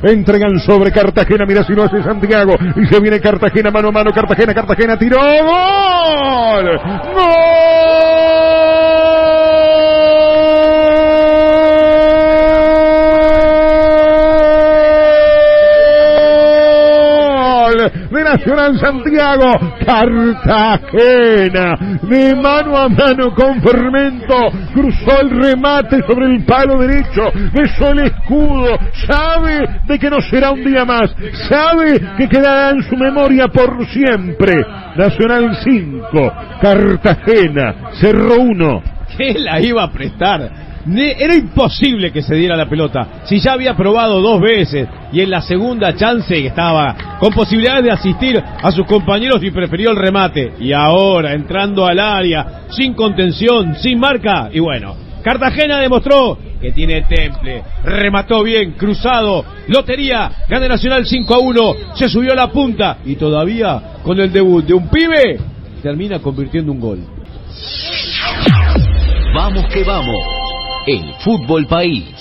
Entregan sobre Cartagena, mira si lo hace Santiago. Y se viene Cartagena mano a mano, Cartagena, Cartagena, tiró. ¡Gol! De Nacional Santiago, Cartagena, de mano a mano con Fermento, cruzó el remate sobre el palo derecho, besó el escudo, sabe de que no será un día más, sabe que quedará en su memoria por siempre. Nacional 5, Cartagena, Cerro 1. ¿Qué la iba a prestar? Era imposible que se diera la pelota. Si ya había probado dos veces y en la segunda chance estaba con posibilidades de asistir a sus compañeros y prefirió el remate. Y ahora entrando al área, sin contención, sin marca. Y bueno, Cartagena demostró que tiene temple, remató bien, cruzado, lotería, gana Nacional 5 a 1, se subió a la punta y todavía con el debut de un pibe termina convirtiendo un gol. Vamos que vamos. El Fútbol País.